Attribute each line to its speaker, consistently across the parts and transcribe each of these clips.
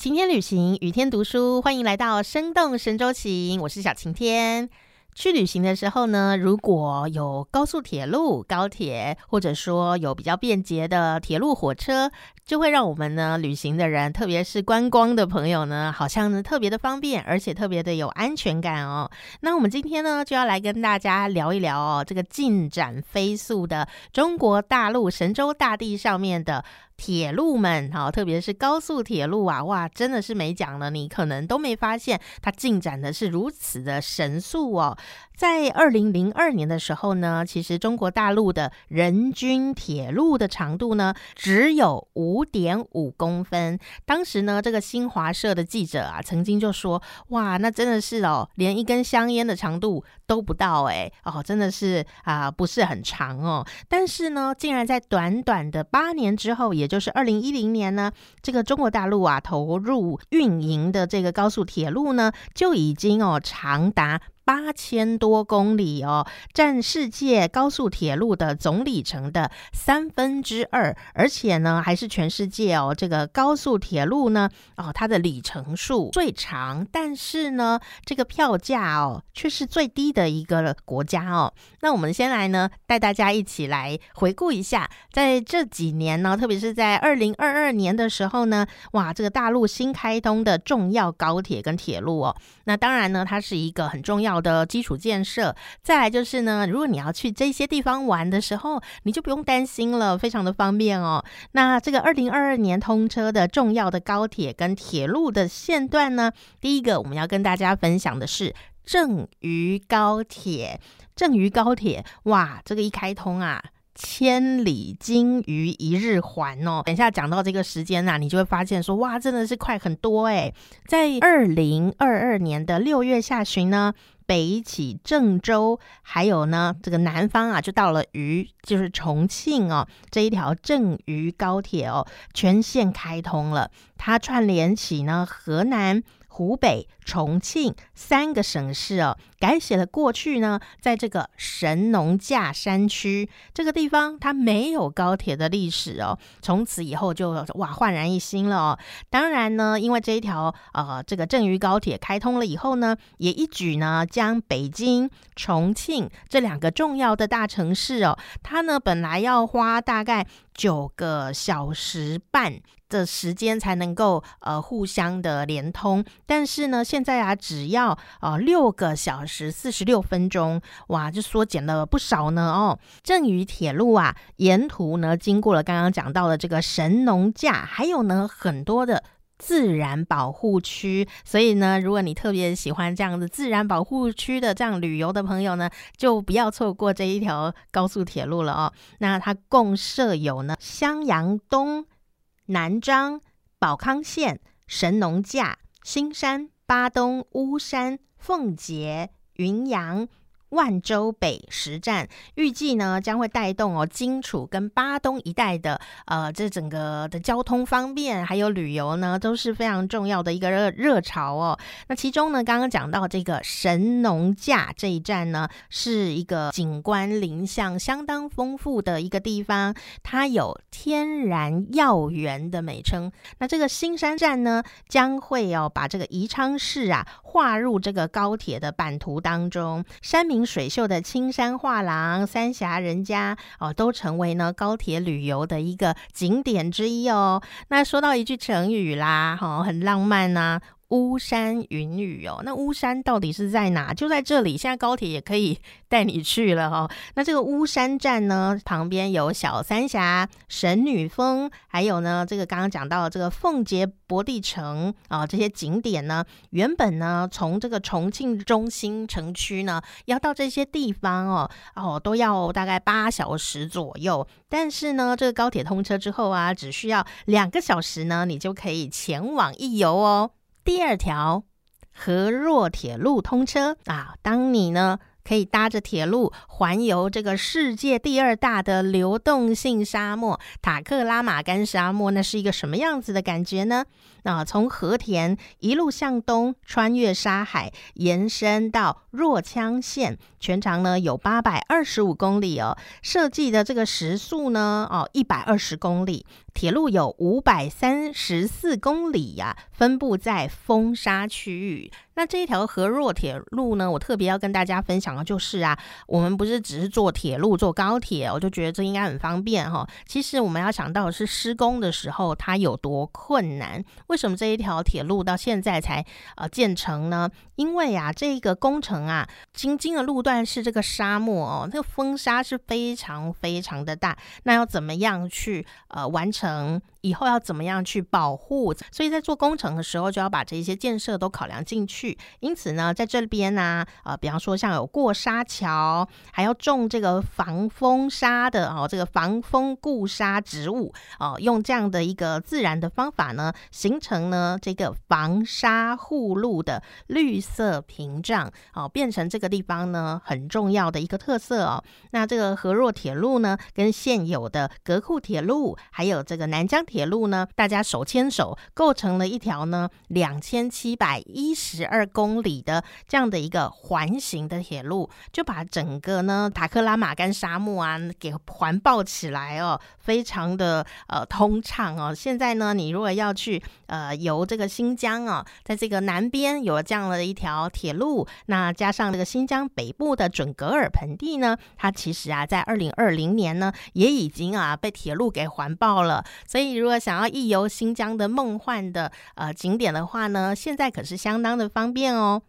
Speaker 1: 晴天旅行，雨天读书，欢迎来到生动神州行，我是小晴天。去旅行的时候呢，如果有高速铁路、高铁，或者说有比较便捷的铁路火车，就会让我们呢旅行的人，特别是观光的朋友呢，好像呢特别的方便，而且特别的有安全感哦。那我们今天呢，就要来跟大家聊一聊哦，这个进展飞速的中国大陆神州大地上面的。铁路们，哈，特别是高速铁路啊，哇，真的是没讲了，你可能都没发现它进展的是如此的神速哦。在二零零二年的时候呢，其实中国大陆的人均铁路的长度呢只有五点五公分。当时呢，这个新华社的记者啊，曾经就说：“哇，那真的是哦，连一根香烟的长度都不到哎，哦，真的是啊，不是很长哦。”但是呢，竟然在短短的八年之后，也就是二零一零年呢，这个中国大陆啊投入运营的这个高速铁路呢，就已经哦长达。八千多公里哦，占世界高速铁路的总里程的三分之二，而且呢，还是全世界哦这个高速铁路呢哦它的里程数最长，但是呢这个票价哦却是最低的一个国家哦。那我们先来呢带大家一起来回顾一下，在这几年呢，特别是在二零二二年的时候呢，哇，这个大陆新开通的重要高铁跟铁路哦，那当然呢，它是一个很重要。的基础建设，再来就是呢，如果你要去这些地方玩的时候，你就不用担心了，非常的方便哦。那这个二零二二年通车的重要的高铁跟铁路的线段呢，第一个我们要跟大家分享的是郑渝高铁。郑渝高铁，哇，这个一开通啊！千里金鱼一日还哦，等一下讲到这个时间呐，你就会发现说哇，真的是快很多哎。在二零二二年的六月下旬呢，北起郑州，还有呢这个南方啊，就到了渝，就是重庆哦，这一条郑渝高铁哦，全线开通了，它串联起呢河南。湖北、重庆三个省市哦，改写了过去呢，在这个神农架山区这个地方，它没有高铁的历史哦。从此以后就哇焕然一新了哦。当然呢，因为这一条呃这个郑渝高铁开通了以后呢，也一举呢将北京、重庆这两个重要的大城市哦，它呢本来要花大概九个小时半。的时间才能够呃互相的连通，但是呢，现在啊只要呃六个小时四十六分钟，哇，就缩减了不少呢哦。郑渝铁路啊，沿途呢经过了刚刚讲到的这个神农架，还有呢很多的自然保护区，所以呢，如果你特别喜欢这样的自然保护区的这样旅游的朋友呢，就不要错过这一条高速铁路了哦。那它共设有呢襄阳东。南漳、保康县、神农架、新山、巴东、巫山、奉节、云阳。万州北实站预计呢将会带动哦荆楚跟巴东一带的呃这整个的交通方便，还有旅游呢都是非常重要的一个热热潮哦。那其中呢刚刚讲到这个神农架这一站呢是一个景观林相相当丰富的一个地方，它有天然药园的美称。那这个新山站呢将会哦把这个宜昌市啊划入这个高铁的版图当中，山民。水秀的青山画廊、三峡人家哦，都成为呢高铁旅游的一个景点之一哦。那说到一句成语啦，哈，很浪漫呐。巫山云雨哦，那巫山到底是在哪？就在这里，现在高铁也可以带你去了哈。那这个巫山站呢，旁边有小三峡、神女峰，还有呢，这个刚刚讲到的这个奉节博地城啊，这些景点呢，原本呢，从这个重庆中心城区呢，要到这些地方哦哦，都要大概八小时左右。但是呢，这个高铁通车之后啊，只需要两个小时呢，你就可以前往一游哦。第二条河若铁路通车啊，当你呢可以搭着铁路环游这个世界第二大的流动性沙漠塔克拉玛干沙漠，那是一个什么样子的感觉呢？啊从和田一路向东，穿越沙海，延伸到若羌县，全长呢有八百二十五公里哦，设计的这个时速呢哦一百二十公里。铁路有五百三十四公里呀，分布在风沙区域。那这一条河若铁路呢，我特别要跟大家分享的就是啊，我们不是只是坐铁路、坐高铁，我就觉得这应该很方便哈。其实我们要想到的是施工的时候它有多困难。为什么这一条铁路到现在才呃建成呢？因为啊，这个工程啊，京津的路段但是这个沙漠哦，那个风沙是非常非常的大。那要怎么样去呃完成？以后要怎么样去保护？所以在做工程的时候，就要把这些建设都考量进去。因此呢，在这边呢，呃，比方说像有过沙桥，还要种这个防风沙的哦，这个防风固沙植物哦，用这样的一个自然的方法呢，形成呢这个防沙护路的绿色屏障哦，变成这个地方呢很重要的一个特色哦。那这个河若铁路呢，跟现有的格库铁路还有这个南疆。铁路呢，大家手牵手构成了一条呢两千七百一十二公里的这样的一个环形的铁路，就把整个呢塔克拉玛干沙漠啊给环抱起来哦，非常的呃通畅哦。现在呢，你如果要去呃游这个新疆啊，在这个南边有这样的一条铁路，那加上这个新疆北部的准格尔盆地呢，它其实啊在二零二零年呢也已经啊被铁路给环抱了，所以。如果想要一游新疆的梦幻的呃景点的话呢，现在可是相当的方便哦。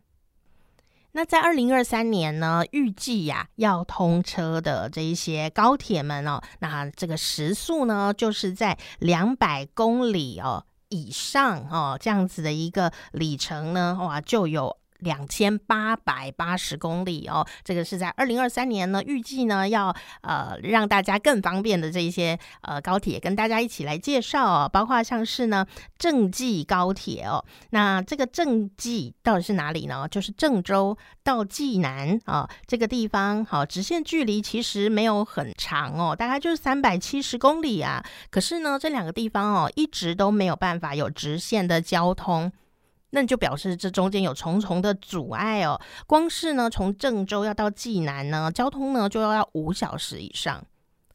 Speaker 1: 那在二零二三年呢，预计呀要通车的这一些高铁们哦，那这个时速呢就是在两百公里哦以上哦这样子的一个里程呢，哇就有。两千八百八十公里哦，这个是在二零二三年呢，预计呢要呃让大家更方便的这一些呃高铁，跟大家一起来介绍哦，包括像是呢郑济高铁哦，那这个郑济到底是哪里呢？就是郑州到济南啊这个地方，好，直线距离其实没有很长哦，大概就是三百七十公里啊，可是呢这两个地方哦一直都没有办法有直线的交通。那就表示这中间有重重的阻碍哦。光是呢，从郑州要到济南呢，交通呢就要要五小时以上，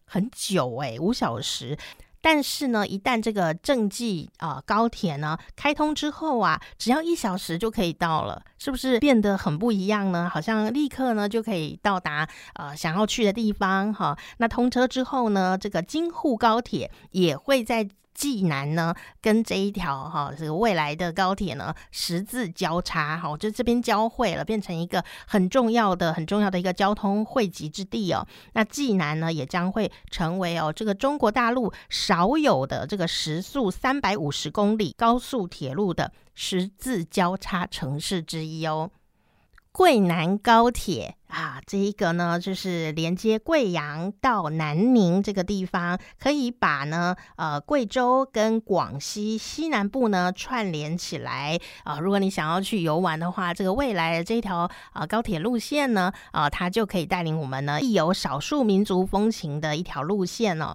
Speaker 1: 很久诶，五小时。但是呢，一旦这个郑济啊高铁呢开通之后啊，只要一小时就可以到了，是不是变得很不一样呢？好像立刻呢就可以到达呃想要去的地方哈。那通车之后呢，这个京沪高铁也会在。济南呢，跟这一条哈这个未来的高铁呢十字交叉，哈，就这边交汇了，变成一个很重要的、很重要的一个交通汇集之地哦。那济南呢，也将会成为哦这个中国大陆少有的这个时速三百五十公里高速铁路的十字交叉城市之一哦。贵南高铁啊，这一个呢，就是连接贵阳到南宁这个地方，可以把呢呃贵州跟广西西南部呢串联起来啊。如果你想要去游玩的话，这个未来的这条啊高铁路线呢啊，它就可以带领我们呢，一有少数民族风情的一条路线哦。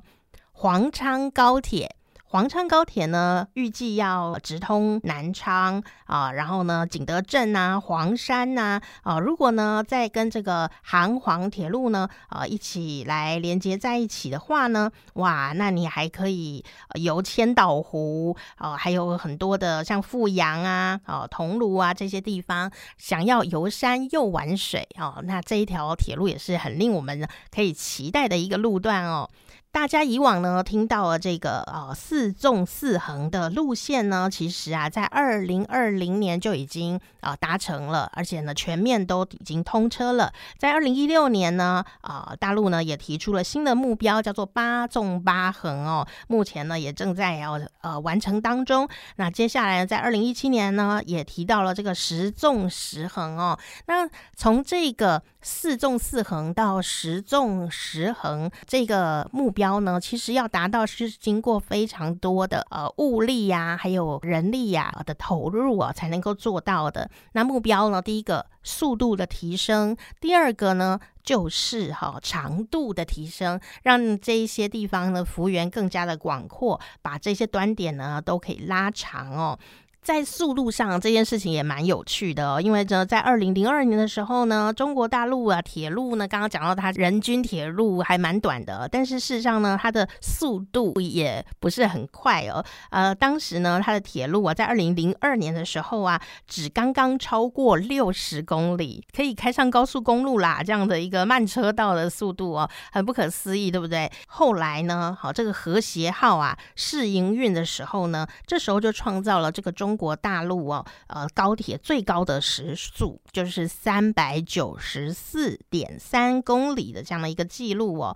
Speaker 1: 黄昌高铁。黄昌高铁呢，预计要直通南昌啊，然后呢，景德镇呐、黄山呐啊，如果呢再跟这个杭黄铁路呢啊一起来连接在一起的话呢，哇，那你还可以游千岛湖啊，还有很多的像富阳啊、啊桐庐啊这些地方，想要游山又玩水哦，那这一条铁路也是很令我们可以期待的一个路段哦。大家以往呢听到了这个呃四纵四横的路线呢，其实啊在二零二零年就已经啊达成了，而且呢全面都已经通车了。在二零一六年呢，啊大陆呢也提出了新的目标，叫做八纵八横哦，目前呢也正在要呃完成当中。那接下来在二零一七年呢也提到了这个十纵十横哦。那从这个四纵四横到十纵十横这个目标。呢，其实要达到是经过非常多的呃物力呀，还有人力呀的投入啊，才能够做到的。那目标呢，第一个速度的提升，第二个呢就是哈长度的提升，让这一些地方的幅员更加的广阔，把这些端点呢都可以拉长哦。在速度上这件事情也蛮有趣的哦，因为呢，在二零零二年的时候呢，中国大陆啊铁路呢，刚刚讲到它人均铁路还蛮短的，但是事实上呢，它的速度也不是很快哦。呃，当时呢，它的铁路啊，在二零零二年的时候啊，只刚刚超过六十公里，可以开上高速公路啦，这样的一个慢车道的速度哦，很不可思议，对不对？后来呢，好，这个和谐号啊试营运的时候呢，这时候就创造了这个中中国大陆哦，呃，高铁最高的时速就是三百九十四点三公里的这样的一个记录哦。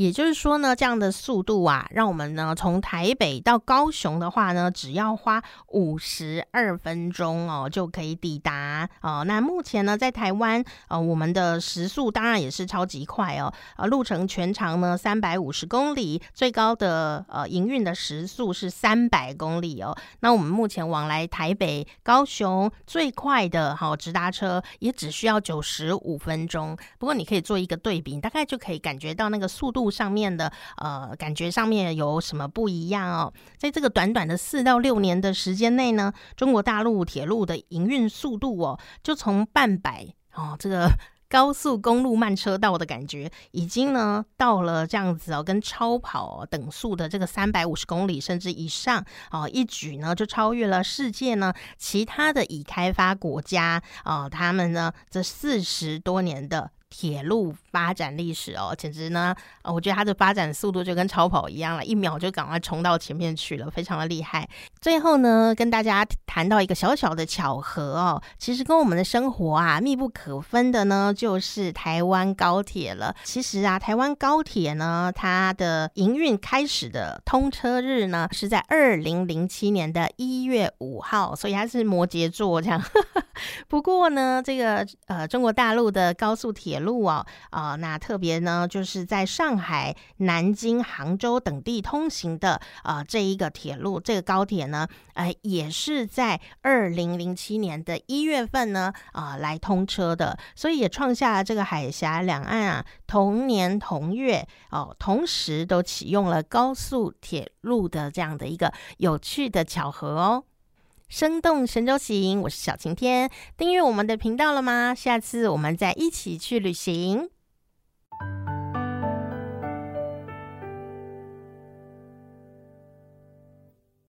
Speaker 1: 也就是说呢，这样的速度啊，让我们呢从台北到高雄的话呢，只要花五十二分钟哦就可以抵达哦。那目前呢，在台湾呃，我们的时速当然也是超级快哦，呃，路程全长呢三百五十公里，最高的呃营运的时速是三百公里哦。那我们目前往来台北、高雄最快的哈直达车也只需要九十五分钟。不过你可以做一个对比，大概就可以感觉到那个速度。上面的呃感觉上面有什么不一样哦？在这个短短的四到六年的时间内呢，中国大陆铁路的营运速度哦，就从半百哦这个 高速公路慢车道的感觉，已经呢到了这样子哦，跟超跑等速的这个三百五十公里甚至以上哦，一举呢就超越了世界呢其他的已开发国家啊，他们呢这四十多年的。铁路发展历史哦，简直呢，我觉得它的发展速度就跟超跑一样了，一秒就赶快冲到前面去了，非常的厉害。最后呢，跟大家谈到一个小小的巧合哦，其实跟我们的生活啊密不可分的呢，就是台湾高铁了。其实啊，台湾高铁呢，它的营运开始的通车日呢，是在二零零七年的一月五号，所以它是摩羯座这样。不过呢，这个呃，中国大陆的高速铁路啊，啊，那特别呢，就是在上海、南京、杭州等地通行的啊，这一个铁路，这个高铁呢，呃，也是在二零零七年的一月份呢，啊，来通车的，所以也创下了这个海峡两岸啊同年同月哦，同时都启用了高速铁路的这样的一个有趣的巧合哦。生动神州行我是小晴天。订阅我们的频道了吗？下次我们再一起去旅行。